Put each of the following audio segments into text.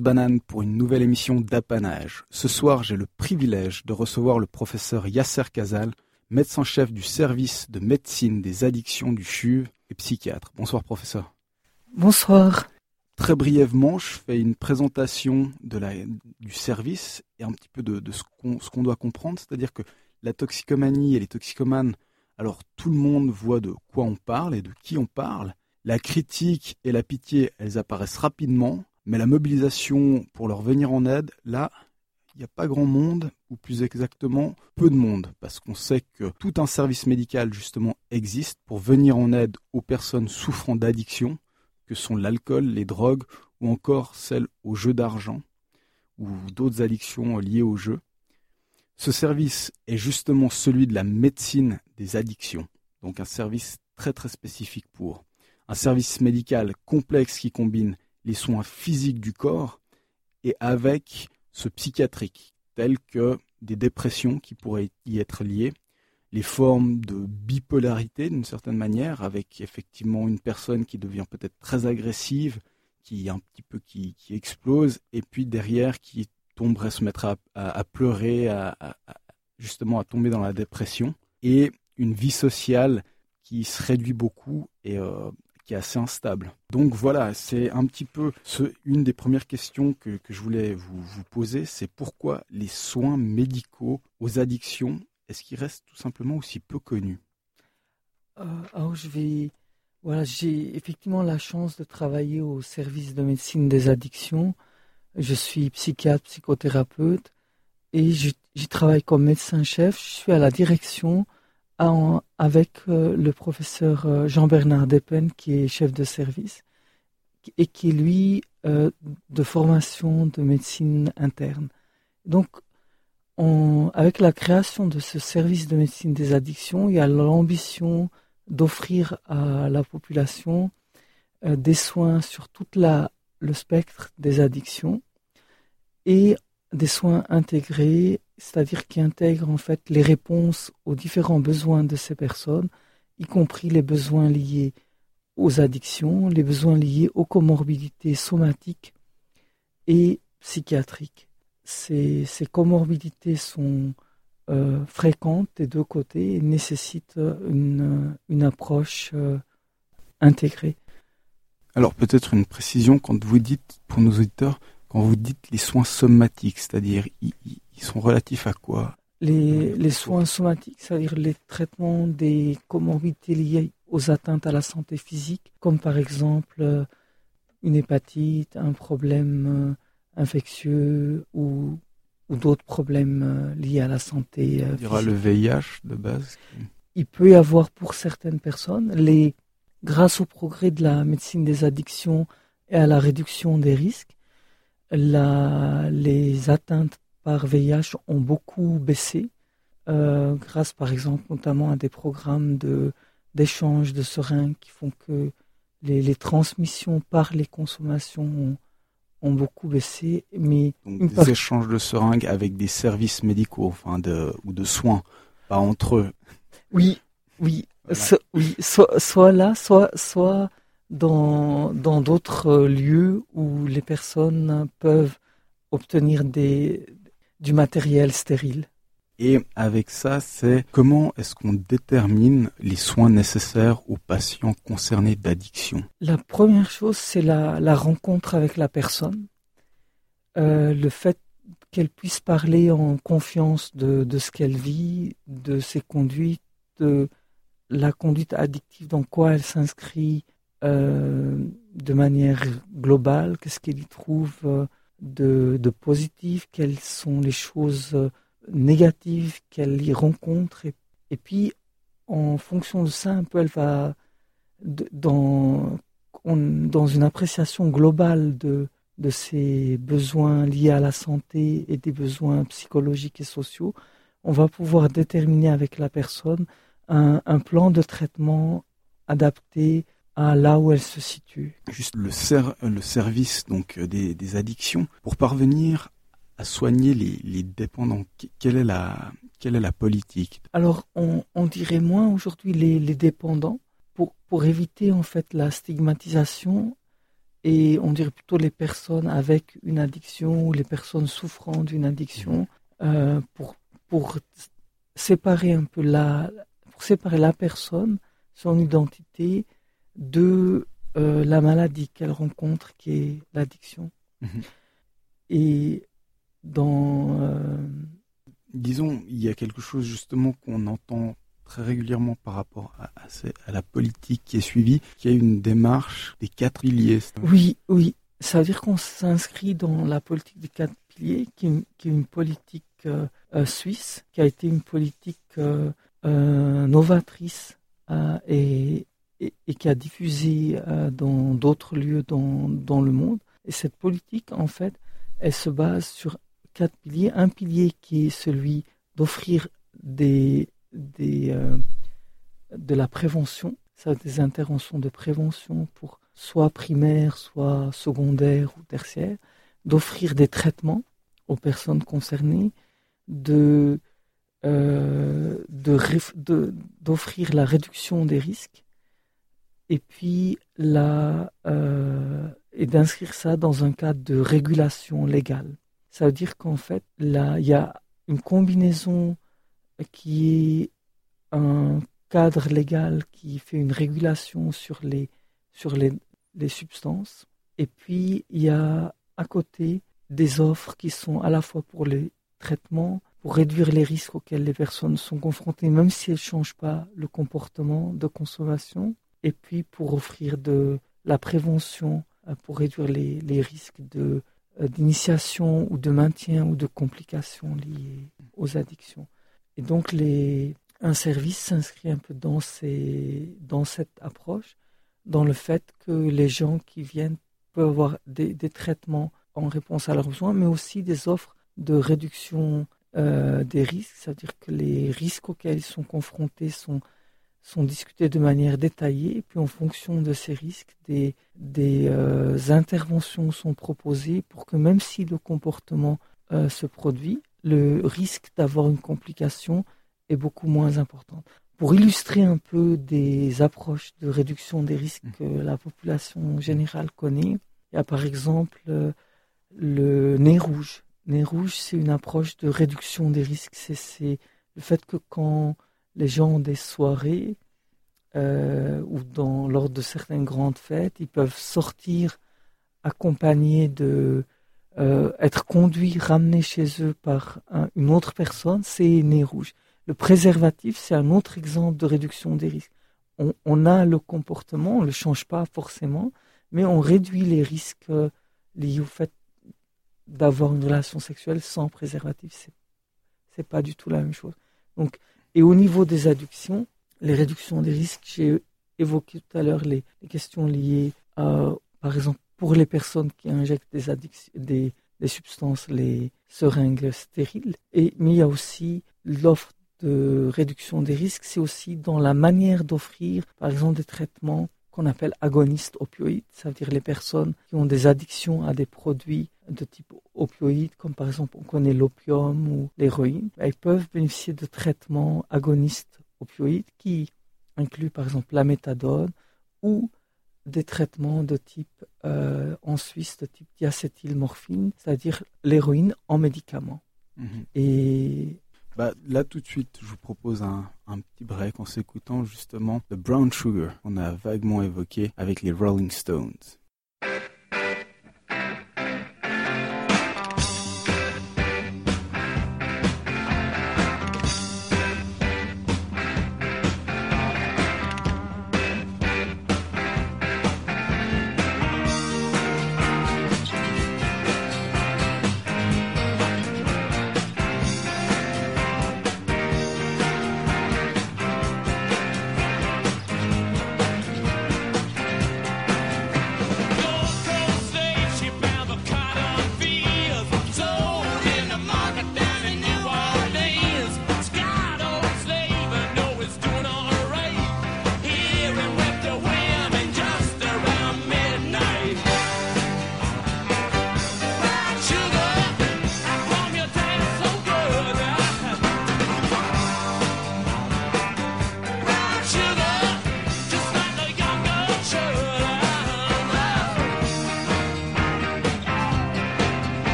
Banane pour une nouvelle émission d'apanage. Ce soir, j'ai le privilège de recevoir le professeur Yasser Kazal, médecin-chef du service de médecine des addictions du CHUV et psychiatre. Bonsoir professeur. Bonsoir. Très brièvement, je fais une présentation de la, du service et un petit peu de, de ce qu'on doit comprendre, c'est-à-dire que la toxicomanie et les toxicomanes, alors tout le monde voit de quoi on parle et de qui on parle. La critique et la pitié, elles apparaissent rapidement, mais la mobilisation pour leur venir en aide, là, il n'y a pas grand monde, ou plus exactement, peu de monde, parce qu'on sait que tout un service médical, justement, existe pour venir en aide aux personnes souffrant d'addiction, que sont l'alcool, les drogues, ou encore celles au jeu d'argent, ou d'autres addictions liées au jeu. Ce service est justement celui de la médecine des addictions, donc un service très très spécifique pour. Un service médical complexe qui combine les soins physiques du corps et avec ce psychiatrique, tels que des dépressions qui pourraient y être liées, les formes de bipolarité d'une certaine manière, avec effectivement une personne qui devient peut-être très agressive, qui un petit peu qui, explose, et puis derrière qui tomberait se mettre à, pleurer, à, justement à tomber dans la dépression, et une vie sociale qui se réduit beaucoup et euh, assez instable. Donc voilà, c'est un petit peu une des premières questions que, je voulais vous, poser, c'est pourquoi les soins médicaux aux addictions, est-ce qu'ils restent tout simplement aussi peu connus? Euh, alors je vais, voilà, j'ai effectivement la chance de travailler au service de médecine des addictions. Je suis psychiatre, psychothérapeute et j'y travaille comme médecin-chef. Je suis à la direction avec euh, le professeur euh, Jean-Bernard Depen, qui est chef de service, et qui est lui euh, de formation de médecine interne. Donc, avec la création de ce service de médecine des addictions, il y a l'ambition d'offrir à la population des soins sur tout le spectre des addictions et des soins intégrés c'est-à-dire qui intègre en fait les réponses aux différents besoins de ces personnes, y compris les besoins liés aux addictions, les besoins liés aux comorbidités somatiques et psychiatriques. Ces, comorbidités sont euh, fréquentes des deux côtés et nécessitent une, une approche euh, intégrée. Alors peut-être une précision quand vous dites, pour nos auditeurs, quand vous dites les soins somatiques, c'est-à-dire ils sont relatifs à quoi? Les, les, soins somatiques, c'est-à-dire les traitements des comorbidités liées aux atteintes à la santé physique, comme par exemple euh, une hépatite, un problème euh, infectieux ou, ou d'autres problèmes euh, liés à la santé. On dira le VIH de base. Il peut y avoir pour certaines personnes, les, grâce au progrès de la médecine des addictions et à la réduction des risques, la, les atteintes par VIH ont beaucoup baissé, euh, grâce par exemple notamment à des programmes de, d'échange de seringues qui font que les, les transmissions par les consommations ont, ont beaucoup baissé. Mais Donc, des échanges de seringues avec des services médicaux enfin de, ou de soins, pas entre eux. Oui, oui, oui soit, soit là, soit, soit dans, dans d'autres lieux où les personnes peuvent obtenir des, du matériel stérile. Et avec ça, c'est comment est-ce qu'on détermine les soins nécessaires aux patients concernés d'addiction? La première chose, c'est la, rencontre avec la personne. Euh, le fait qu'elle puisse parler en confiance de, ce qu'elle vit, de ses conduites, de la conduite addictive, dans quoi elle s'inscrit euh, de manière globale, qu'est-ce qu'elle y trouve. Euh, de, de positif, quelles sont les choses euh, négatives qu'elle y rencontre. Et, puis, en fonction de ça, un peu, elle va dans, dans une appréciation globale de, de ses besoins liés à la santé et des besoins psychologiques et sociaux, on va pouvoir déterminer avec la personne un, un plan de traitement adapté à là où elle se situe. Juste le, le service donc euh, des, addictions pour parvenir à soigner les, dépendants. Quelle est la, quelle est la politique? Alors on, dirait moins aujourd'hui les, dépendants pour, pour éviter en fait la stigmatisation et on dirait plutôt les personnes avec une addiction ou les personnes souffrant d'une addiction euh, pour, pour séparer un peu la, pour séparer la personne, son identité de euh, la maladie qu'elle rencontre qui est l'addiction. Mhm. Et dans... Euh, Disons, il y a quelque chose justement qu'on entend très régulièrement par rapport à, à, la politique qui est suivie, qui a une démarche des quatre piliers. Oui, oui. Ça veut dire qu'on s'inscrit dans la politique des quatre piliers, qui, est une politique euh, suisse, qui a été une politique novatrice et, et, qui a diffusé dans d'autres lieux dans, dans le monde. Et cette politique, en fait, elle se base sur quatre piliers. Un pilier qui est celui d'offrir des des, euh, de la prévention, des interventions de prévention pour soit primaire, soit secondaire ou tertiaire, d'offrir des traitements aux personnes concernées, de euh, d'offrir la réduction des risques et puis la, euh, et d'inscrire ça dans un cadre de régulation légale. Ça veut dire qu'en fait, là, il y a une combinaison qui est un cadre légal qui fait une régulation sur les, sur les, les substances. Et puis, il y a à côté des offres qui sont à la fois pour les traitements, pour réduire les risques auxquels les personnes sont confrontées, même si elles ne changent pas le comportement de consommation, et puis pour offrir de la prévention, euh, pour réduire les, risques euh, d'initiation ou de maintien ou de complications liées aux addictions. Et donc, les, un service s'inscrit un peu dans, ces, dans cette approche, dans le fait que les gens qui viennent peuvent avoir des, des traitements en réponse à leurs besoins, mais aussi des offres de réduction euh, des risques, c'est-à-dire que les risques auxquels ils sont confrontés sont, sont discutés de manière détaillée, et puis en fonction de ces risques, des, des euh, interventions sont proposées pour que même si le comportement euh, se produit, le risque d'avoir une complication est beaucoup moins important. Pour illustrer un peu des approches de réduction des risques que la population générale connaît, il y a par exemple euh, le nez rouge. Nez rouge, c'est une approche de réduction des risques. C'est le fait que quand les gens ont des soirées euh, ou lors de certaines grandes fêtes, ils peuvent sortir accompagnés de euh, être conduit, ramené chez eux par une autre personne, c'est nez rouge. Le préservatif, c'est un autre exemple de réduction des risques. On, a le comportement, on ne le change pas forcément, mais on réduit les risques euh, liés au fait d'avoir une relation sexuelle sans préservatif. C'est, c'est pas du tout la même chose. Donc, et au niveau des addictions, les réductions des risques, j'ai évoqué tout à l'heure les, questions liées à, par exemple, pour les personnes qui injectent des, des, substances, les seringues stériles. Mais il y a aussi l'offre de réduction des risques, c'est aussi dans la manière d'offrir, par exemple, des traitements qu'on appelle agonistes opioïdes, ça veut dire les personnes qui ont des addictions à des produits de type opioïde, comme par exemple on connaît l'opium ou l'héroïne, elles peuvent bénéficier de traitements agonistes opioïdes qui incluent par exemple la méthadone ou des traitements de type, euh, en Suisse, de type diacétylmorphine, c'est-à-dire l'héroïne en médicament. Mhm. Et bah, là, tout de suite, je vous propose un, petit break en s'écoutant justement The Brown Sugar qu'on a vaguement évoqué avec les Rolling Stones.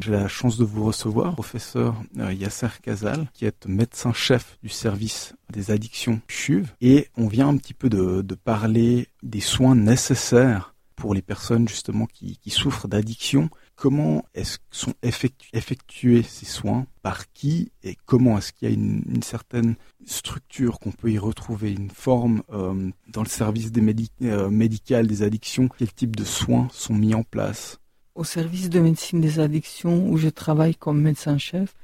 J'ai la chance de vous recevoir, professeur euh, Yasser Kazal, qui est médecin-chef du service des addictions CHUV. Et on vient un petit peu de, parler des soins nécessaires pour les personnes justement qui, souffrent d'addiction. Comment est-ce sont effectués ces soins? Par qui? Et comment est-ce qu'il y a une, certaine structure qu'on peut y retrouver, une forme euh, dans le service des euh, médical des addictions? Quel type de soins sont mis en place? Au service de médecine des addictions où je travaille comme médecin-chef,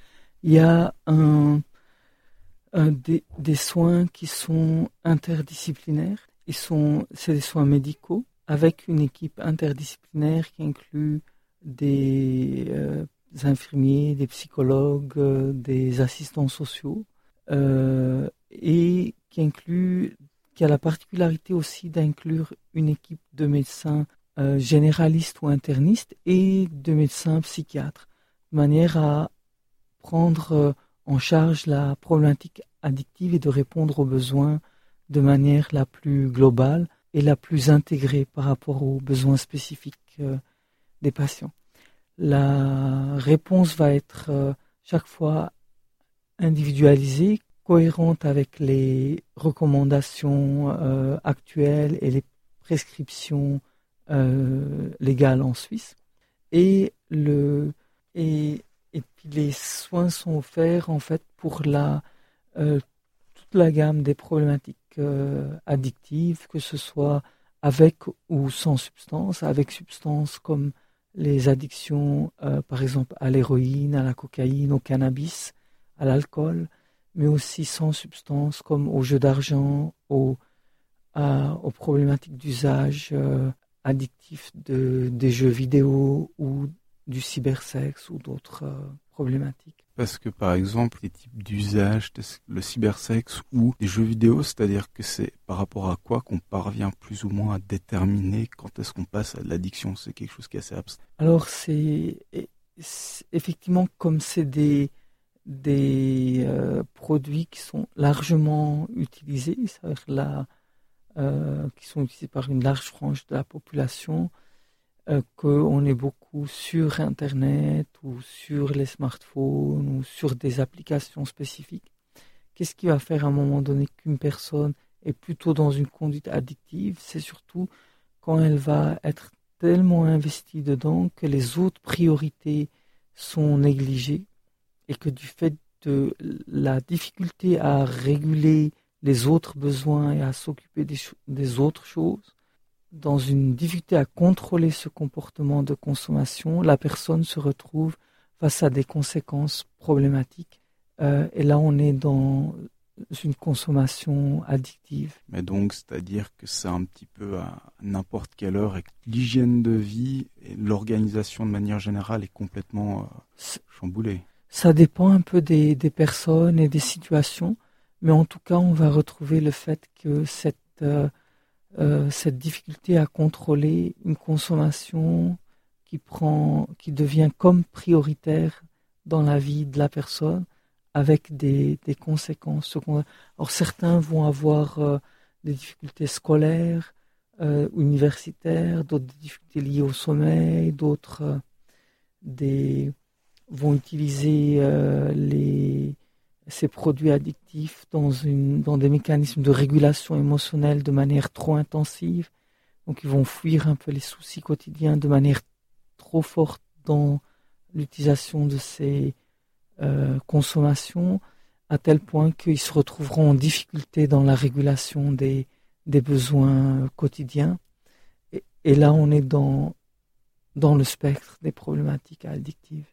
il y a des, soins qui sont interdisciplinaires. Sont, c'est des soins médicaux avec une équipe interdisciplinaire qui inclut des, euh, infirmiers, des psychologues, euh, des assistants sociaux euh, et qui qui a la particularité aussi d'inclure une équipe de médecins euh, généralistes ou internistes et de médecins psychiatres, de manière à prendre euh, en charge la problématique addictive et de répondre aux besoins de manière la plus globale et la plus intégrée par rapport aux besoins spécifiques euh, des patients. La réponse va être chaque fois individualisée, cohérente avec les recommandations actuelles et les prescriptions euh, en Suisse. Et, le, et, et puis les soins sont offerts en fait pour la, euh, toute la gamme des problématiques euh, addictives, que ce soit avec ou sans substance, avec substance comme les addictions, par exemple, à l'héroïne, à la cocaïne, au cannabis, à l'alcool, mais aussi sans substance comme au jeu d'argent, aux, aux problématiques d'usage addictifs de, des jeux vidéo ou du cybersexe ou d'autres euh, problématiques. Parce que par exemple, les types d'usage, le cybersexe ou des jeux vidéo, c'est-à-dire que c'est par rapport à quoi qu'on parvient plus ou moins à déterminer quand est-ce qu'on passe à l'addiction. C'est quelque chose qui est assez abstrait. Alors c'est effectivement comme c'est des des euh, produits qui sont largement utilisés, c'est-à-dire la euh, qui sont utilisés par une large frange de la population, euh, qu'on est beaucoup sur Internet ou sur les smartphones ou sur des applications spécifiques. Qu'est-ce qui va faire à un moment donné qu'une personne est plutôt dans une conduite addictive? C'est surtout quand elle va être tellement investie dedans que les autres priorités sont négligées et que du fait de la difficulté à réguler les autres besoins et à s'occuper des, autres choses, dans une difficulté à contrôler ce comportement de consommation, la personne se retrouve face à des conséquences problématiques. Euh, et là, on est dans une consommation addictive. Mais donc, c'est-à-dire que c'est un petit peu à n'importe quelle heure et que l'hygiène de vie et l'organisation de manière générale est complètement euh, chamboulée. Ça dépend un peu des, des personnes et des situations. Mais en tout cas, on va retrouver le fait que cette, euh, euh, cette difficulté à contrôler une consommation qui, prend, qui devient comme prioritaire dans la vie de la personne avec des, des conséquences secondaires. Alors certains vont avoir euh, des difficultés scolaires, universitaires, d'autres difficultés liées au sommeil, d'autres des, vont utiliser les ces produits addictifs dans, une, dans des mécanismes de régulation émotionnelle de manière trop intensive. Donc ils vont fuir un peu les soucis quotidiens de manière trop forte dans l'utilisation de ces euh, consommations, à tel point qu'ils se retrouveront en difficulté dans la régulation des, des besoins quotidiens. Et, et là, on est dans, dans le spectre des problématiques addictives.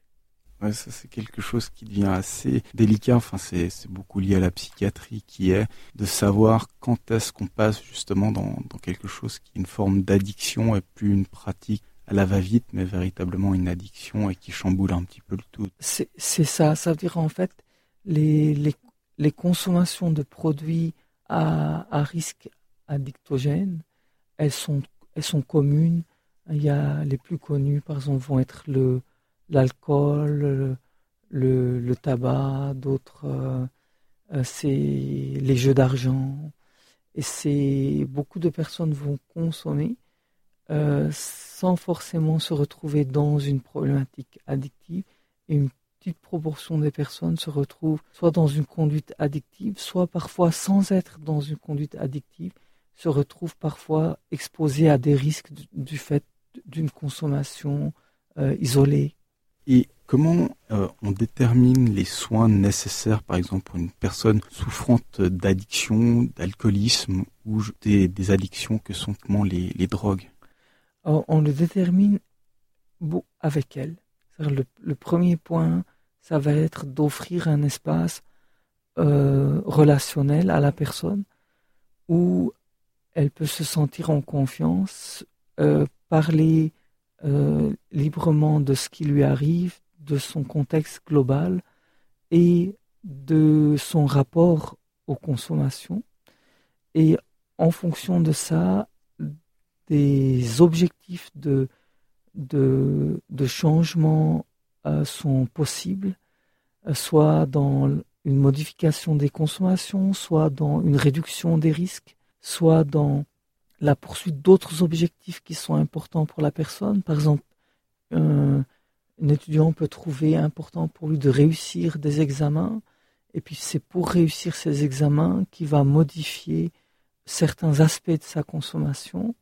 C'est quelque chose qui devient assez délicat. Enfin, c'est beaucoup lié à la psychiatrie, qui est de savoir quand est-ce qu'on passe justement dans, quelque chose qui est une forme d'addiction et plus une pratique à la va-vite, mais véritablement une addiction et qui chamboule un petit peu le tout. C'est ça. Ça veut dire en fait les, consommations de produits à, à risque addictogène, elles sont elles sont communes. Il y a les plus connus, par exemple, vont être le l'alcool, le, tabac, d'autres, euh, euh, c'est les jeux d'argent. Et c'est beaucoup de personnes vont consommer euh, sans forcément se retrouver dans une problématique addictive. Et une petite proportion des personnes se retrouvent soit dans une conduite addictive, soit parfois sans être dans une conduite addictive, se retrouvent parfois exposées à des risques du, fait d'une consommation isolée. Et comment euh, on détermine les soins nécessaires, par exemple, pour une personne souffrante d'addiction, d'alcoolisme ou des, addictions que sont les, les drogues? On le détermine avec elle. Le, premier point, ça va être d'offrir un espace euh, relationnel à la personne où elle peut se sentir en confiance, euh, parler euh, librement de ce qui lui arrive, de son contexte global et de son rapport aux consommations. Et en fonction de ça, des objectifs de, de, changement euh, sont possibles, euh, soit dans une modification des consommations, soit dans une réduction des risques, soit dans la poursuite d'autres objectifs qui sont importants pour la personne. Par exemple, un, étudiant peut trouver important pour lui de réussir des examens, et puis c'est pour réussir ces examens qu'il va modifier certains aspects de sa consommation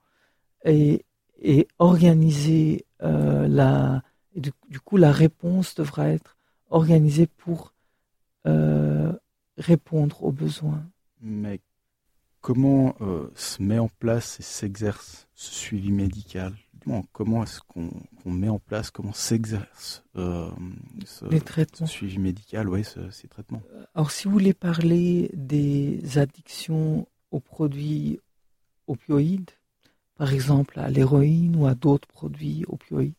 et, et organiser euh, la... Et du, coup, la réponse devra être organisée pour euh, répondre aux besoins. Mais comment euh, se met en place et s'exerce ce suivi médical? Comment est-ce qu'on met en place, comment s'exerce euh, ce, suivi médical, ouais, ces traitements? Alors, si vous voulez parler des addictions aux produits opioïdes, par exemple à l'héroïne ou à d'autres produits opioïdes,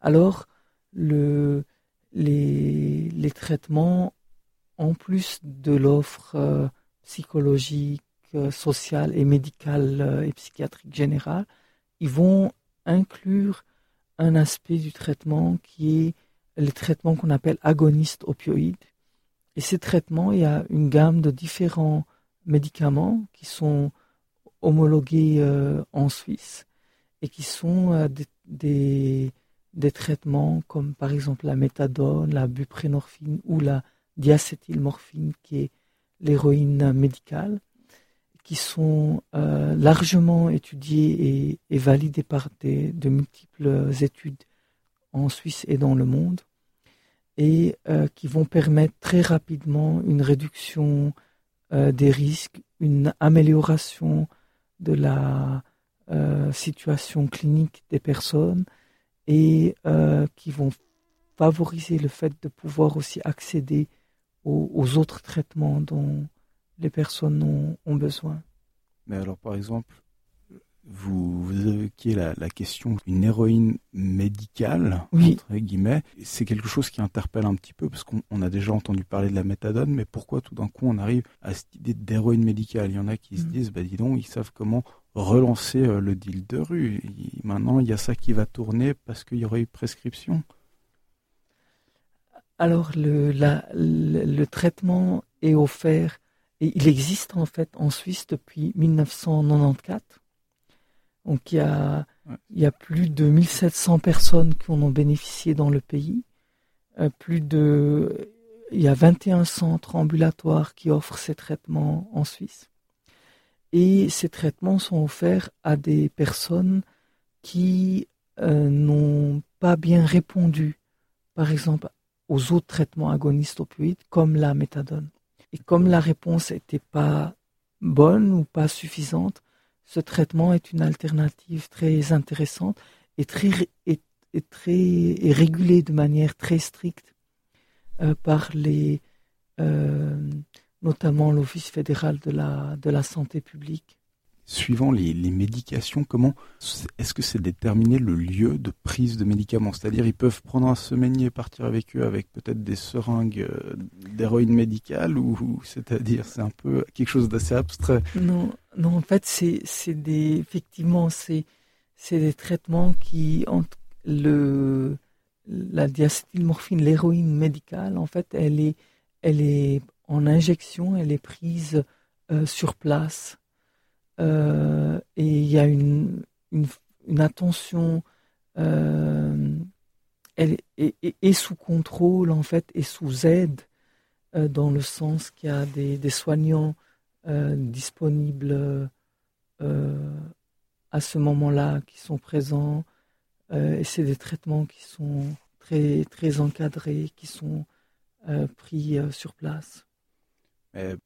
alors le, les, les traitements, en plus de l'offre euh, psychologique, euh, sociale et médicale euh, et psychiatrique générale, ils vont inclure un aspect du traitement qui est les traitements qu'on appelle agonistes opioïdes. Et ces traitements, il y a une gamme de différents médicaments qui sont homologués euh, en Suisse et qui sont des, des, traitements comme par exemple la méthadone, la buprénorphine ou la diacétylmorphine qui est l'héroïne médicale qui sont euh, largement étudiés et, validés par de multiples études en Suisse et dans le monde, et euh, qui vont permettre très rapidement une réduction euh, des risques, une amélioration de la situation clinique des personnes, et qui vont favoriser le fait de pouvoir aussi accéder aux, aux autres traitements dont les personnes ont, besoin. Mais alors, par exemple, vous, vous évoquiez la, la question d'une héroïne médicale, entre guillemets. C'est quelque chose qui interpelle un petit peu, parce qu'on a déjà entendu parler de la méthadone, mais pourquoi tout d'un coup on arrive à cette idée d'héroïne médicale? Il y en a qui se mm. disent, bah dis donc, ils savent comment relancer euh, le deal de rue. maintenant, il y a ça qui va tourner parce qu'il y aurait eu prescription. Alors, le, la, le traitement est offert il existe en fait en Suisse depuis 1994. Donc il y a, il y a plus de 1700 personnes qui en ont bénéficié dans le pays. Euh, plus de, il y a 21 centres ambulatoires qui offrent ces traitements en Suisse. Et ces traitements sont offerts à des personnes qui euh, n'ont pas bien répondu, par exemple, aux autres traitements agonistes opioïdes comme la méthadone. Et comme la réponse n'était pas bonne ou pas suffisante, ce traitement est une alternative très intéressante et très, et, très régulée de manière très stricte euh, par les, euh, notamment l'Office fédéral de la, de la santé publique suivant les, médications, comment est-ce que c'est déterminer le lieu de prise de médicaments? C'est-à-dire, ils peuvent prendre un semainier et partir avec eux avec peut-être des seringues euh, d'héroïne médicale ou, c'est-à-dire, c'est un peu quelque chose d'assez abstrait? Non, non, en fait, c'est, des, effectivement, c'est, c'est des traitements qui, le, la diacétylmorphine, l'héroïne médicale, en fait, elle est, elle est en injection, elle est prise euh, sur place. Euh, et il y a une, une, attention elle est, sous contrôle en fait et sous aide dans le sens qu'il y a des, soignants disponibles à ce moment-là qui sont présents. Et c'est des traitements qui sont très très encadrés qui sont pris sur place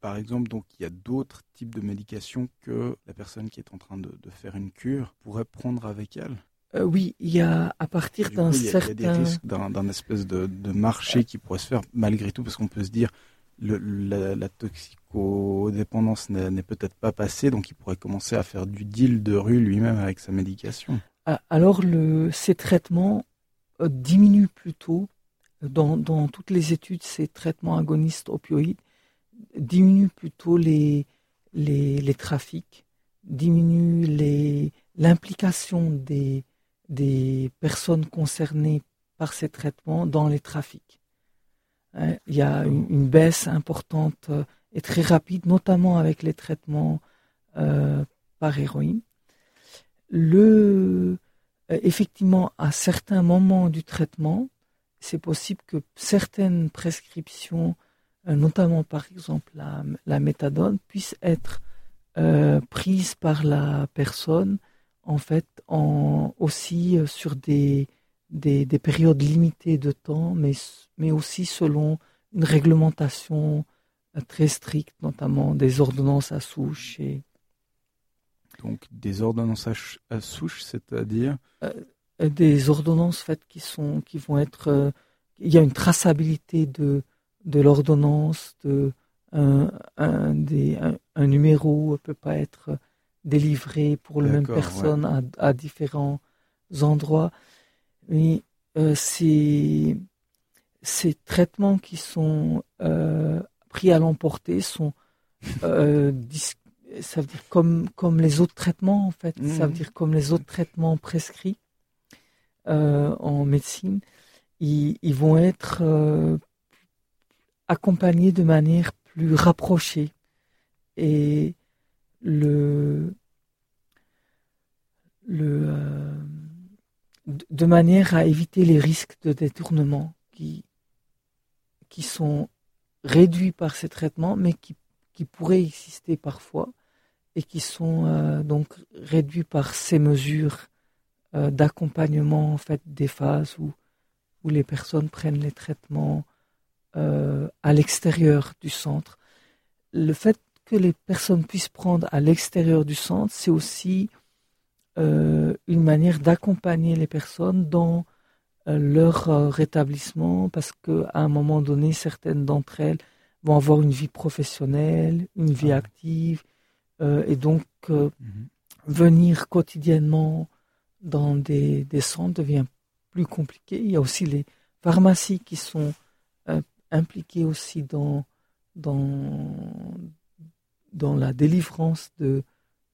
par exemple, donc il y a d'autres types de médications que la personne qui est en train de, faire une cure pourrait prendre avec elle. Euh, oui, il y a à partir d'un certain. Il y a des risques d'un espèce de, marché qui pourrait se faire malgré tout, parce qu'on peut se dire le, la, toxicodépendance n'est peut-être pas passée, donc il pourrait commencer à faire du deal de rue lui-même avec sa médication. Ah, alors le, ces traitements euh, diminuent plutôt. Dans, dans toutes les études, ces traitements agonistes opioïdes diminue plutôt les, trafics, diminue l'implication des, personnes concernées par ces traitements dans les trafics. Hein, il y a une, baisse importante euh, et très rapide, notamment avec les traitements euh, par héroïne. Euh, effectivement, à certains moments du traitement, c'est possible que certaines prescriptions notamment par exemple la, méthadone, puisse être euh, prise par la personne en fait en, aussi euh, sur des, des, périodes limitées de temps, mais, mais aussi selon une réglementation très stricte, notamment des ordonnances à souche. Et... Donc des ordonnances à, souche, c'est-à-dire Des ordonnances faites qui, sont, qui vont être... il y a une traçabilité de, de l'ordonnance, de un, un, des, un, numéro ne peut pas être délivré pour la même personne à, à, différents endroits. Mais euh, ces, ces, traitements qui sont euh, pris à l'emporter sont, euh, ça veut dire comme, comme les autres traitements en fait, ça veut mmh. dire comme les autres traitements prescrits en médecine, ils, ils vont être accompagner de manière plus rapprochée. Et euh, de manière à éviter les risques de détournement qui, sont réduits par ces traitements, mais qui, qui pourraient exister parfois et qui sont euh, donc réduits par ces mesures euh, d'accompagnement en fait des phases où, où les personnes prennent les traitements euh, à l'extérieur du centre. Le fait que les personnes puissent prendre à l'extérieur du centre, c'est aussi euh, une manière d'accompagner les personnes dans euh, leur rétablissement, parce qu'à un moment donné, certaines d'entre elles vont avoir une vie professionnelle, une vie ah active, et donc mhm. venir quotidiennement dans des, des centres devient plus compliqué. Il y a aussi les pharmacies qui sont impliqués aussi dans, dans, dans la délivrance de,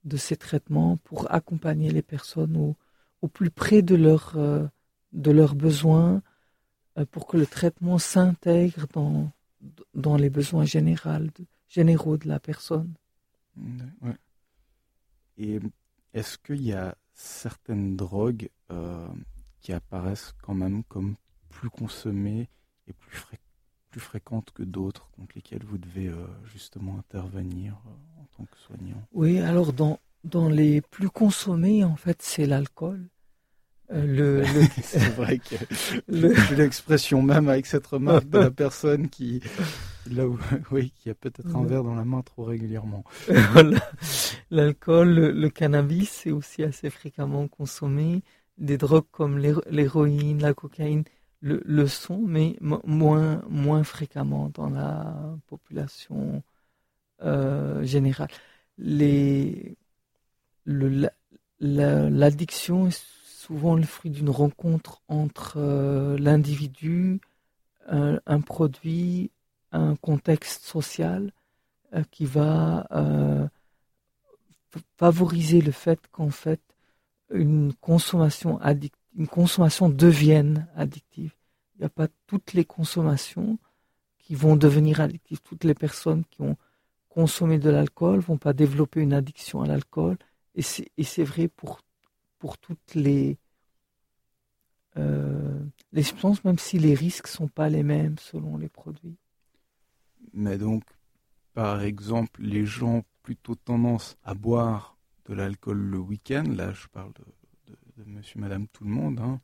de ces traitements pour accompagner les personnes au, au plus près de, leur, euh, de leurs besoins, euh, pour que le traitement s'intègre dans, dans les besoins généraux de, généraux de la personne. Et est-ce qu'il y a certaines drogues euh, qui apparaissent quand même comme plus consommées et plus fréquentes? Plus fréquentes que d'autres contre lesquelles vous devez euh, justement intervenir euh, en tant que soignant Oui, alors dans, dans les plus consommés, en fait, c'est l'alcool. Euh, le, c'est vrai que l'expression même avec cette remarque de la personne qui, là où, oui, qui a peut-être un verre dans la main trop régulièrement. L'alcool, le, cannabis, c'est aussi assez fréquemment consommé. Des drogues comme l'héroïne, la cocaïne, le, le sont, mais moins, moins fréquemment dans la population euh, générale. Les, l'addiction est souvent le fruit d'une rencontre entre euh, l'individu, un, produit, un contexte social euh, qui va favoriser le fait qu'en fait une consommation addictive une consommation devienne addictive. Il n'y a pas toutes les consommations qui vont devenir addictives. Toutes les personnes qui ont consommé de l'alcool vont pas développer une addiction à l'alcool. Et c'est vrai pour, toutes les, euh, les substances, même si les risques sont pas les mêmes selon les produits. Mais donc, par exemple, les gens plutôt tendance à boire de l'alcool le week-end, là je parle de, monsieur, madame, tout le monde, hein.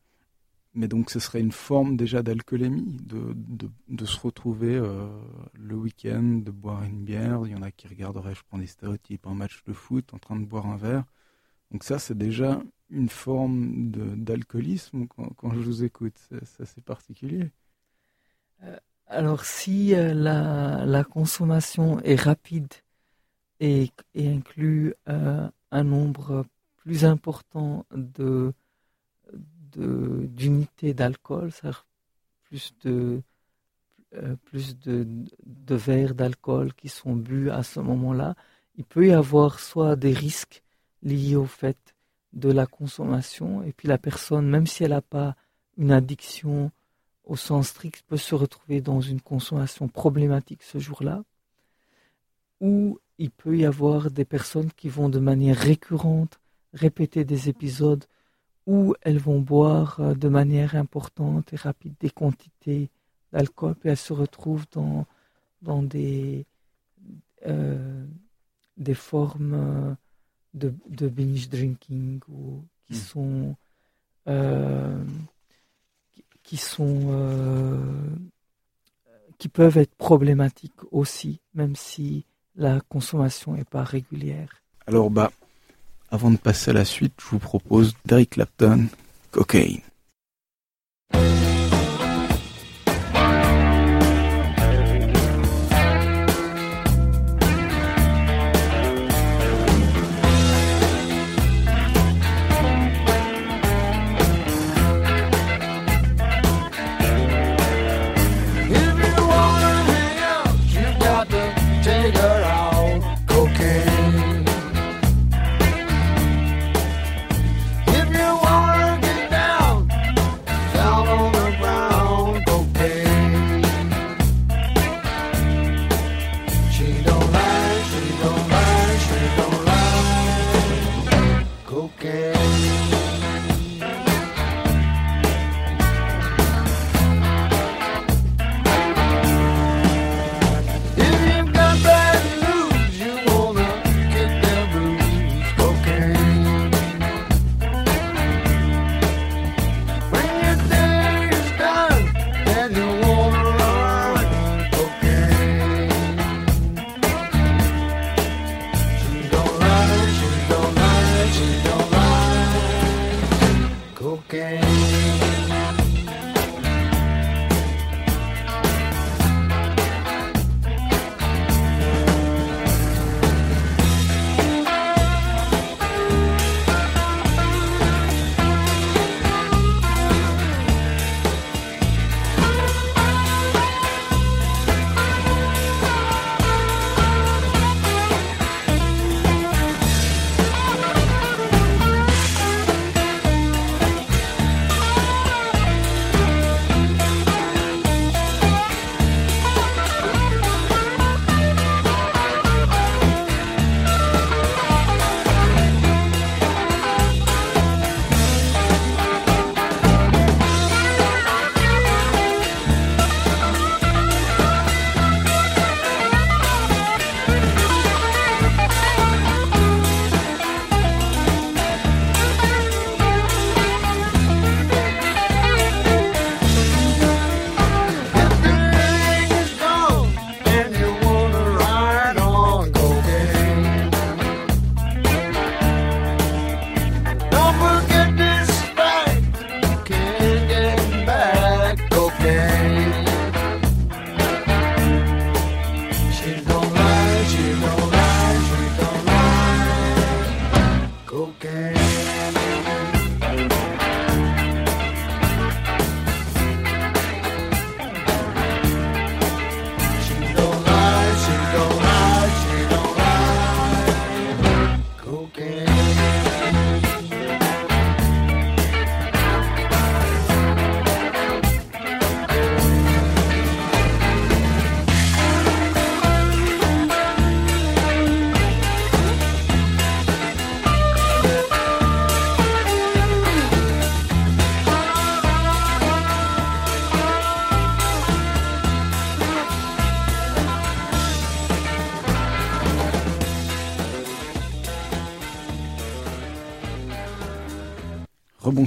mais donc ce serait une forme déjà d'alcoolémie, de, de, se retrouver euh, le week-end, de boire une bière, il y en a qui regarderaient, je prends des stéréotypes, un match de foot en train de boire un verre. Donc ça c'est déjà une forme d'alcoolisme quand, je vous écoute, c'est assez particulier. Euh, alors si euh, la, consommation est rapide et, inclut un nombre plus important de d'unités d'alcool, c'est-à-dire plus de euh, plus de, de verres d'alcool qui sont bu à ce moment-là, il peut y avoir soit des risques liés au fait de la consommation, et puis la personne, même si elle n'a pas une addiction au sens strict, peut se retrouver dans une consommation problématique ce jour-là, ou il peut y avoir des personnes qui vont de manière récurrente répéter des épisodes où elles vont boire euh, de manière importante et rapide des quantités d'alcool, puis elles se retrouvent dans, dans des, euh, des formes euh, de, de binge drinking ou qui hmm. sont qui sont euh, qui peuvent être problématiques aussi, même si la consommation n'est pas régulière. Alors bah, avant de passer à la suite, je vous propose Derek Clapton, Cocaine.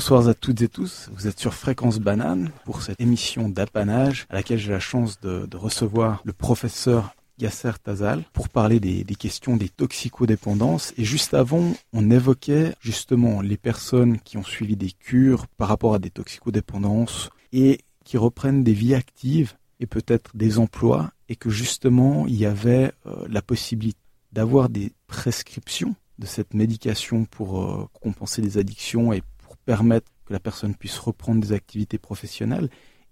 Rebonsoir à toutes et tous. Vous êtes sur Fréquence Banane pour cette émission d'apanage à laquelle j'ai la chance de, recevoir le professeur Yasser Tazal pour parler des, questions des toxicodépendances. Et juste avant, on évoquait justement les personnes qui ont suivi des cures par rapport à des toxicodépendances et qui reprennent des vies actives et peut-être des emplois et que justement il y avait euh, la possibilité d'avoir des prescriptions de cette médication pour euh, compenser les addictions et permettre que la personne puisse reprendre des activités professionnelles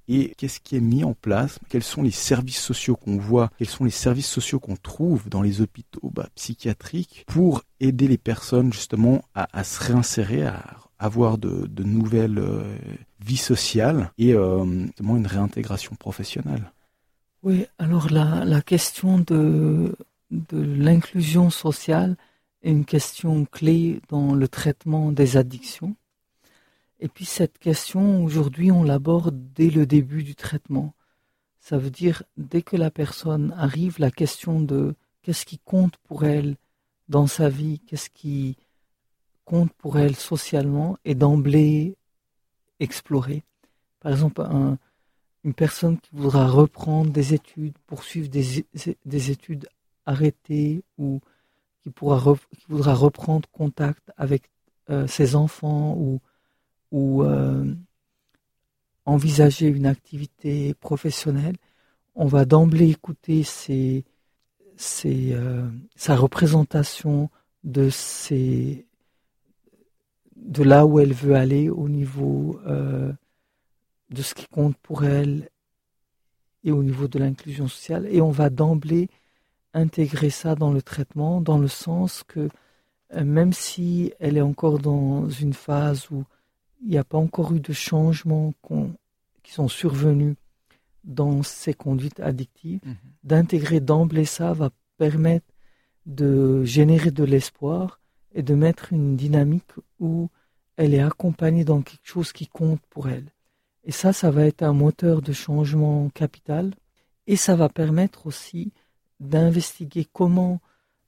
et qu'est-ce qui est mis en place? Quels sont les services sociaux qu'on voit? Quels sont les services sociaux qu'on trouve dans les hôpitaux bah, psychiatriques pour aider les personnes justement à, se réinsérer, à avoir de, nouvelles euh, vies sociales et euh, une réintégration professionnelle? Oui, alors la, question de l'inclusion sociale est une question clé dans le traitement des addictions. Et puis cette question, aujourd'hui, on l'aborde dès le début du traitement. Ça veut dire, dès que la personne arrive, la question de qu'est-ce qui compte pour elle dans sa vie, qu'est-ce qui compte pour elle socialement, est d'emblée explorée. Par exemple, une personne qui voudra reprendre des études, poursuivre des, des études arrêtées ou qui, pourra qui voudra reprendre contact avec euh, ses enfants ou ou euh, envisager une activité professionnelle, on va d'emblée écouter euh, sa représentation de, là où elle veut aller au niveau euh, de ce qui compte pour elle et au niveau de l'inclusion sociale. Et on va d'emblée intégrer ça dans le traitement, dans le sens que même si elle est encore dans une phase où il n'y a pas encore eu de changements qui sont survenus dans ces conduites addictives, mhm. d'intégrer d'emblée ça va permettre de générer de l'espoir et de mettre une dynamique où elle est accompagnée dans quelque chose qui compte pour elle. Et ça, ça va être un moteur de changement capital et ça va permettre aussi d'investiguer comment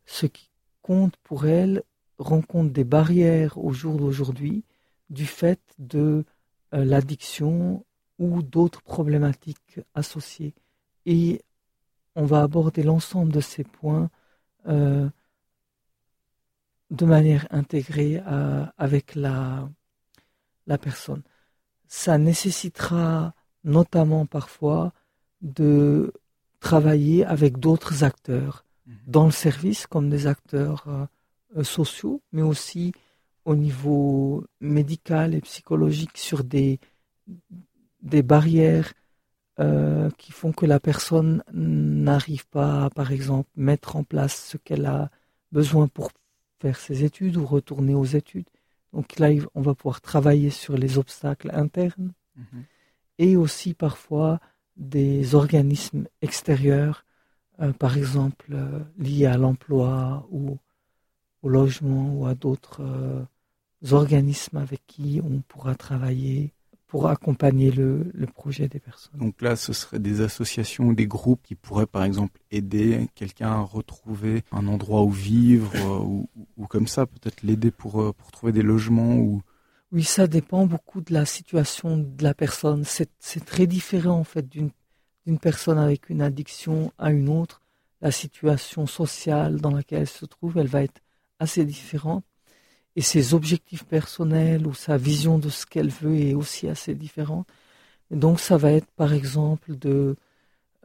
ce qui compte pour elle rencontre des barrières au jour d'aujourd'hui du fait de euh, l'addiction ou d'autres problématiques associées. Et on va aborder l'ensemble de ces points euh, de manière intégrée euh, avec la, la personne. Ça nécessitera notamment parfois de travailler avec d'autres acteurs mmh. dans le service comme des acteurs sociaux, mais aussi au niveau médical et psychologique sur des, des barrières euh, qui font que la personne n'arrive pas à, par exemple, mettre en place ce qu'elle a besoin pour faire ses études ou retourner aux études. Donc là, on va pouvoir travailler sur les obstacles internes mhm. et aussi parfois des organismes extérieurs, euh, par exemple euh, liés à l'emploi ou au logement ou à d'autres organismes avec qui on pourra travailler pour accompagner le, projet des personnes. Donc là, ce seraient des associations ou des groupes qui pourraient, par exemple, aider quelqu'un à retrouver un endroit où vivre euh, ou, comme ça, peut-être l'aider pour, euh, pour trouver des logements ou... Oui, ça dépend beaucoup de la situation de la personne. C'est très différent, en fait, d'une personne avec une addiction à une autre. La situation sociale dans laquelle elle se trouve, elle va être assez différente et ses objectifs personnels ou sa vision de ce qu'elle veut est aussi assez différente. donc ça va être par exemple de,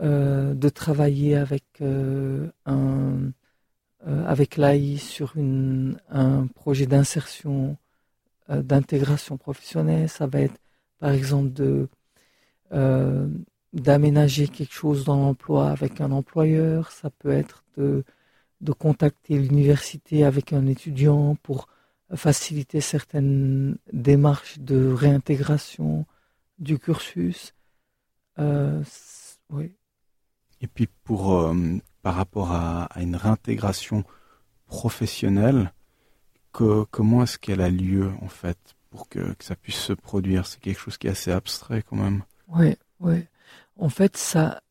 euh, de travailler avec euh, un euh, avec l'AI sur une, un projet d'insertion, d'intégration professionnelle. Ça va être par exemple de d'aménager quelque chose dans l'emploi avec un employeur. Ça peut être de, de contacter l'université avec un étudiant pour faciliter certaines démarches de réintégration du cursus. Euh, oui. Et puis pour euh, par rapport à, une réintégration professionnelle, que, comment est-ce qu'elle a lieu en fait pour que, ça puisse se produire? C'est quelque chose qui est assez abstrait quand même. Oui, oui. En fait, ça,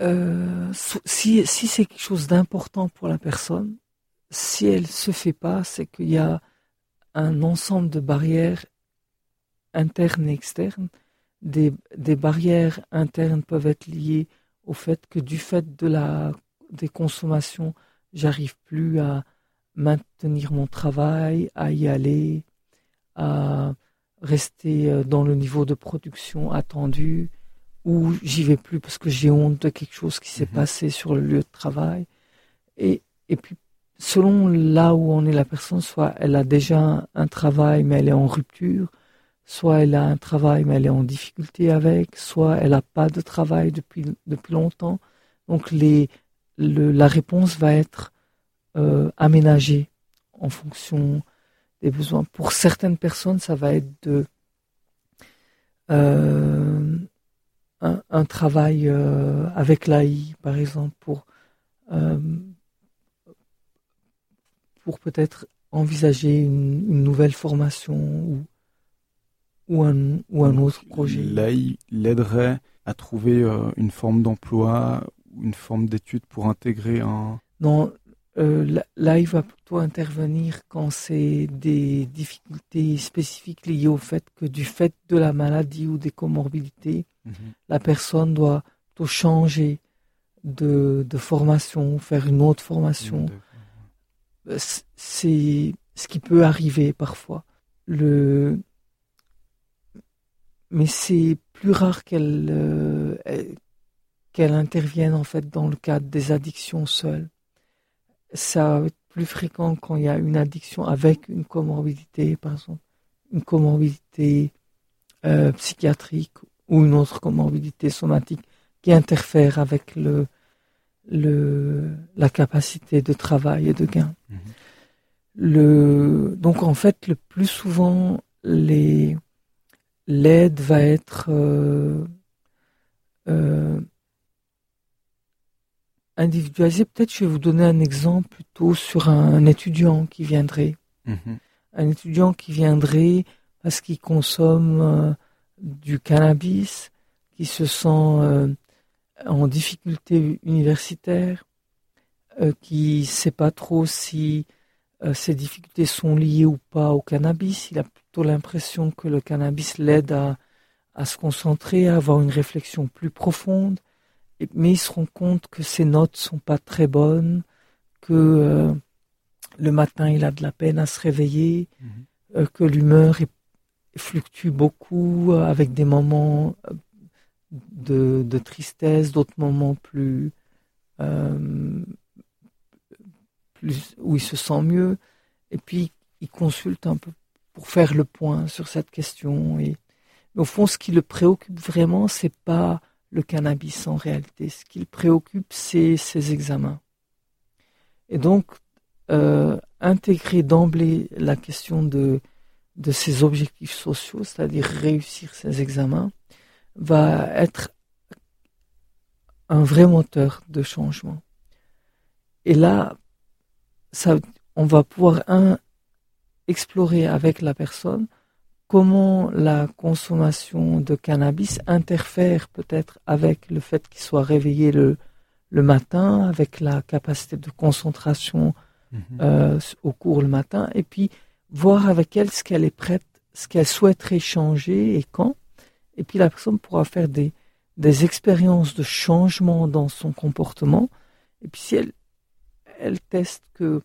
euh, si, si c'est quelque chose d'important pour la personne, si elle se fait pas, c'est qu'il y a un ensemble de barrières internes et externes. Des, des, barrières internes peuvent être liées au fait que du fait de la, des consommations, j'arrive plus à maintenir mon travail, à y aller, à rester euh, dans le niveau de production attendu, ou j'y vais plus parce que j'ai honte de quelque chose qui s'est mhm. passé sur le lieu de travail. Et, et puis, selon là où on est la personne, soit elle a déjà un travail mais elle est en rupture, soit elle a un travail mais elle est en difficulté avec, soit elle n'a pas de travail depuis, longtemps. Donc les, la réponse va être euh, aménagée en fonction des besoins. Pour certaines personnes, ça va être de euh, un, travail euh, avec l'AI, par exemple, pour, pour peut-être envisager une, nouvelle formation ou, ou, un, ou un autre projet. L'AI l'aiderait à trouver une forme d'emploi, une forme d'étude pour intégrer un... Non, euh, là, il va plutôt intervenir quand c'est des difficultés spécifiques liées au fait que du fait de la maladie ou des comorbidités, mhm. la personne doit plutôt changer de, de, formation, faire une autre formation. Euh, c'est ce qui peut arriver parfois. Le... Mais c'est plus rare qu'elle euh, qu'elle intervienne en fait dans le cadre des addictions seules ça va être plus fréquent quand il y a une addiction avec une comorbidité, par exemple, une comorbidité euh, psychiatrique ou une autre comorbidité somatique qui interfère avec le, le, la capacité de travail et de gain. Mhm. Le, donc en fait, le plus souvent, les, l'aide va être euh, euh, individualisé, peut-être je vais vous donner un exemple plutôt sur un, étudiant qui viendrait. Mhm. Un étudiant qui viendrait parce qu'il consomme euh, du cannabis, qui se sent en difficulté universitaire, euh, qui ne sait pas trop si ces difficultés sont liées ou pas au cannabis. Il a plutôt l'impression que le cannabis l'aide à, à se concentrer, à avoir une réflexion plus profonde mais il se rend compte que ses notes sont pas très bonnes, que euh, le matin il a de la peine à se réveiller, euh, que l'humeur fluctue beaucoup euh, avec des moments de, tristesse, d'autres moments plus, plus où il se sent mieux, et puis il consulte un peu pour faire le point sur cette question. Et au fond, ce qui le préoccupe vraiment, c'est pas le cannabis en réalité. Ce qui le préoccupe, c'est ses examens. Et donc, euh, intégrer d'emblée la question de, de ses objectifs sociaux, c'est-à-dire réussir ses examens, va être un vrai moteur de changement. Et là, ça, on va pouvoir un, explorer avec la personne comment la consommation de cannabis interfère peut-être avec le fait qu'il soit réveillé le, le matin, avec la capacité de concentration mhm. euh, au cours le matin, et puis voir avec elle ce qu'elle est prête, ce qu'elle souhaiterait changer et quand. Et puis la personne pourra faire des, des expériences de changement dans son comportement. Et puis si elle, elle teste que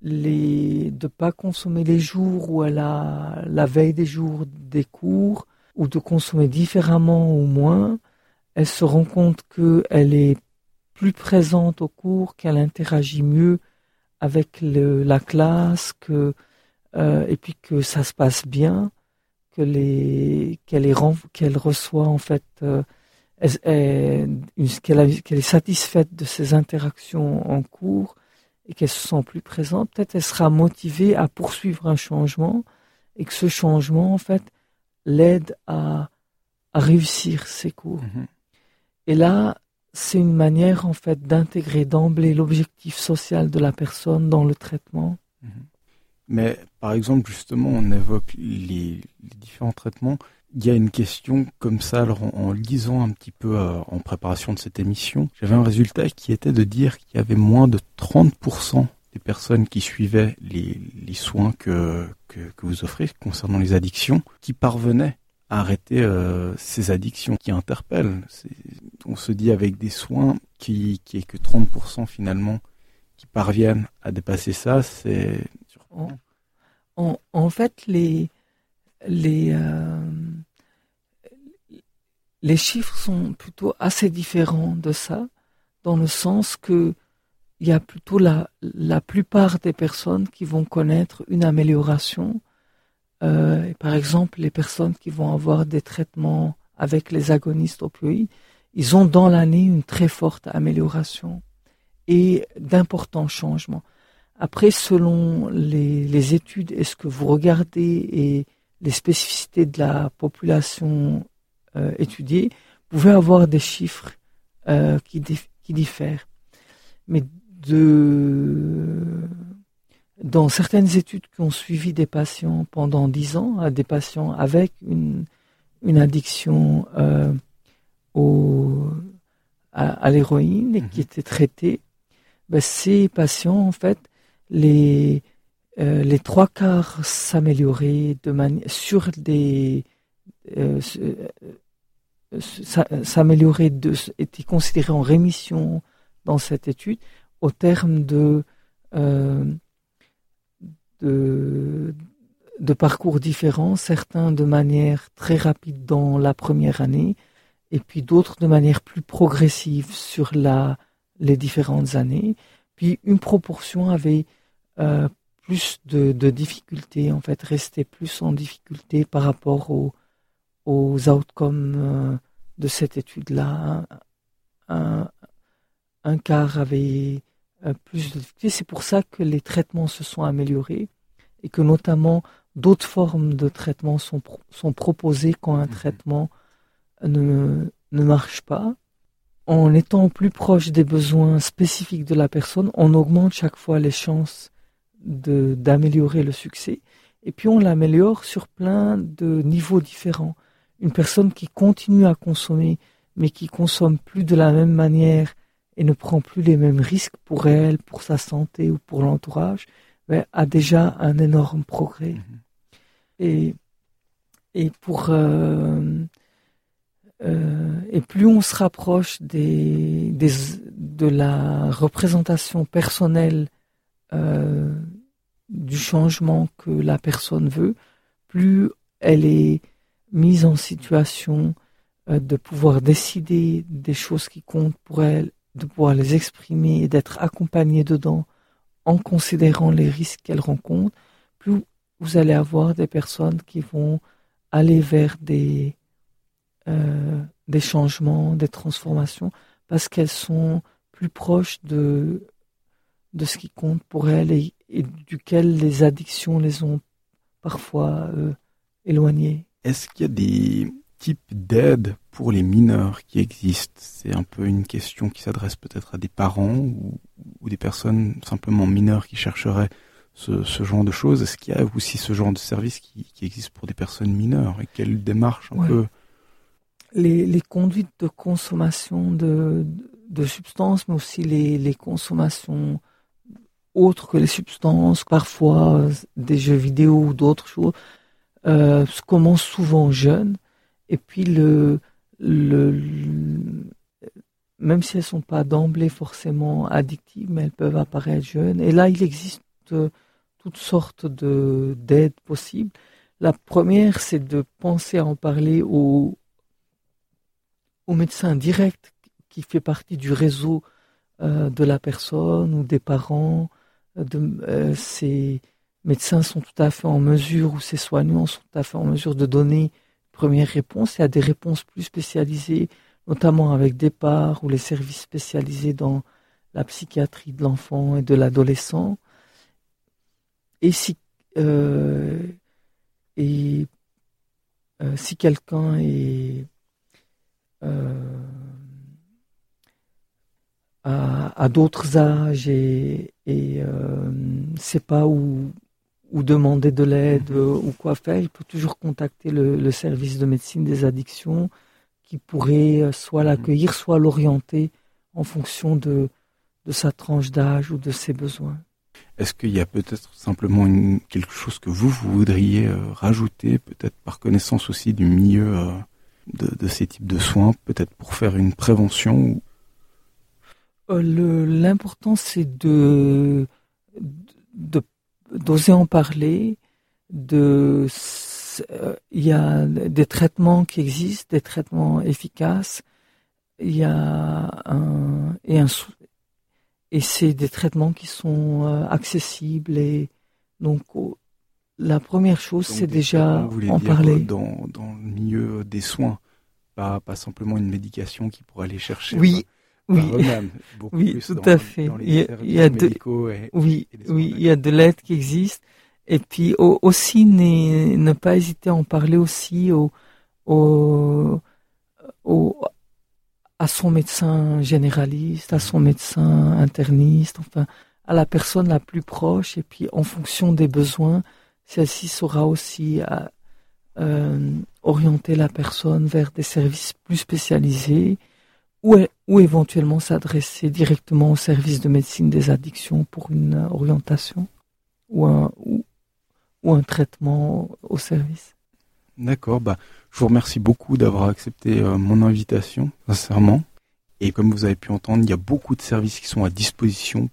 les, de pas consommer les jours où elle a la veille des jours des cours ou de consommer différemment ou moins, elle se rend compte qu'elle est plus présente au cours, qu'elle interagit mieux avec la classe, que, euh, et puis que ça se passe bien, que les, qu'elle est, qu'elle reçoit en fait, euh, qu'elle, est satisfaite de ses interactions en cours, et qu'elle se sent plus présente, peut-être elle sera motivée à poursuivre un changement et que ce changement, en fait, l'aide à, à réussir ses cours. Mhm. Et là, c'est une manière, en fait, d'intégrer d'emblée l'objectif social de la personne dans le traitement. Mhm. Mais, par exemple, justement, on évoque les, différents traitements il y a une question comme ça, alors en, lisant un petit peu euh, en préparation de cette émission, j'avais un résultat qui était de dire qu'il y avait moins de 30% des personnes qui suivaient les, les soins que, que, vous offrez concernant les addictions qui parvenaient à arrêter euh, ces addictions qui interpellent. On se dit avec des soins qui, qui est que 30% finalement qui parviennent à dépasser ça, c'est en, fait, les, les, euh, les chiffres sont plutôt assez différents de ça, dans le sens que il y a plutôt la, la plupart des personnes qui vont connaître une amélioration. Euh, par exemple, les personnes qui vont avoir des traitements avec les agonistes opioïdes, ils ont dans l'année une très forte amélioration et d'importants changements. Après, selon les, les études et ce que vous regardez et les spécificités de la population euh, étudiée, vous pouvez avoir des chiffres euh, qui, qui diffèrent. Mais de, dans certaines études qui ont suivi des patients pendant dix ans, des patients avec une, une addiction euh, au, à, l'héroïne et qui mhm. étaient traités, ben, ces patients, en fait, les, euh, les trois quarts s'amélioraient de manière sur des euh, euh, s'améliorer de étaient considérés en rémission dans cette étude au terme de, de, de, parcours différents, certains de manière très rapide dans la première année, et puis d'autres de manière plus progressive sur la, les différentes années. Puis une proportion avait euh, plus de, de, difficultés, en fait, rester plus en difficulté par rapport aux, aux outcomes euh, de cette étude-là. Un, un, quart avait euh, plus de difficultés. C'est pour ça que les traitements se sont améliorés et que notamment d'autres formes de traitement sont, sont proposées quand un mhm. traitement ne, ne marche pas. En étant plus proche des besoins spécifiques de la personne, on augmente chaque fois les chances d'améliorer le succès. Et puis on l'améliore sur plein de niveaux différents. Une personne qui continue à consommer, mais qui consomme plus de la même manière et ne prend plus les mêmes risques pour elle, pour sa santé ou pour l'entourage, ben, a déjà un énorme progrès. Mhm. Et, et pour euh, euh, et plus on se rapproche des, des de la représentation personnelle euh, du changement que la personne veut, plus elle est mise en situation euh, de pouvoir décider des choses qui comptent pour elle, de pouvoir les exprimer et d'être accompagnée dedans en considérant les risques qu'elle rencontre, plus vous allez avoir des personnes qui vont aller vers des, euh, des changements, des transformations, parce qu'elles sont plus proches de, de ce qui compte pour elles et, duquel les addictions les ont parfois euh, éloignées. Est-ce qu'il y a des types d'aides pour les mineurs qui existent? C'est un peu une question qui s'adresse peut-être à des parents ou, des personnes simplement mineures qui chercheraient ce, genre de choses. Est-ce qu'il y a aussi ce genre de service qui, existe pour des personnes mineures? Et quelle démarche un peu les, les, conduites de consommation de, de, substances, mais aussi les, les consommations autres que les substances, parfois euh, des jeux vidéo ou d'autres choses, euh, commencent souvent jeunes. Et puis, même si elles sont pas d'emblée forcément addictives, elles peuvent apparaître jeunes. Et là, il existe euh, toutes sortes d'aides possibles. La première, c'est de penser à en parler au, au médecin direct qui fait partie du réseau de la personne ou des parents euh, ces médecins sont tout à fait en mesure, ou ces soignants sont tout à fait en mesure de donner une première réponse. Y a des réponses plus spécialisées, notamment avec départ ou les services spécialisés dans la psychiatrie de l'enfant et de l'adolescent. Et si, euh, et, euh, si quelqu'un est à, d'autres âges et, et euh, sait pas où, où demander de l'aide mhm. ou quoi faire, il peut toujours contacter le, le, service de médecine des addictions qui pourrait euh, soit mhm. l'accueillir, soit l'orienter en fonction de, de sa tranche d'âge ou de ses besoins. Est-ce qu'il y a peut-être simplement quelque chose que vous, vous voudriez rajouter, peut-être par connaissance aussi du milieu de, ces types de soins, peut-être pour faire une prévention L'important, c'est de d'oser en parler, de euh, il y a des traitements qui existent, des traitements efficaces. Il y a un et un et c'est des traitements qui sont euh, accessibles et donc la première chose c'est déjà en parler dans, dans le milieu des soins, pas pas simplement une médication qui pourrait aller chercher. Oui. Oui, oui, tout à fait. il y a, de, oui, oui, il y a de l'aide qui existe et puis aussi ne pas hésiter à en parler aussi au, au, à son médecin généraliste, à son médecin interniste, enfin à la personne la plus proche. Et puis en fonction des besoins, celle-ci saura aussi à, euh, orienter la personne vers des services plus spécialisés ou, éventuellement s'adresser directement au service de médecine des addictions pour une orientation ou un, traitement au service? D'accord, bah, je vous remercie beaucoup d'avoir accepté euh, mon invitation, sincèrement. Et comme vous avez pu entendre, il y a beaucoup de services qui sont à disposition.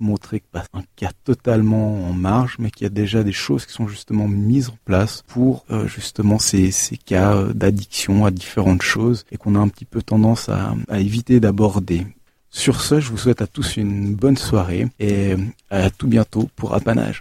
Montrer que pas un cas totalement en marge, mais qu'il y a déjà des choses qui sont justement mises en place pour euh, justement ces, ces cas euh, d'addiction à différentes choses et qu'on a un petit peu tendance à, à éviter d'aborder. Sur ce, je vous souhaite à tous une bonne soirée et à tout bientôt pour Apanage.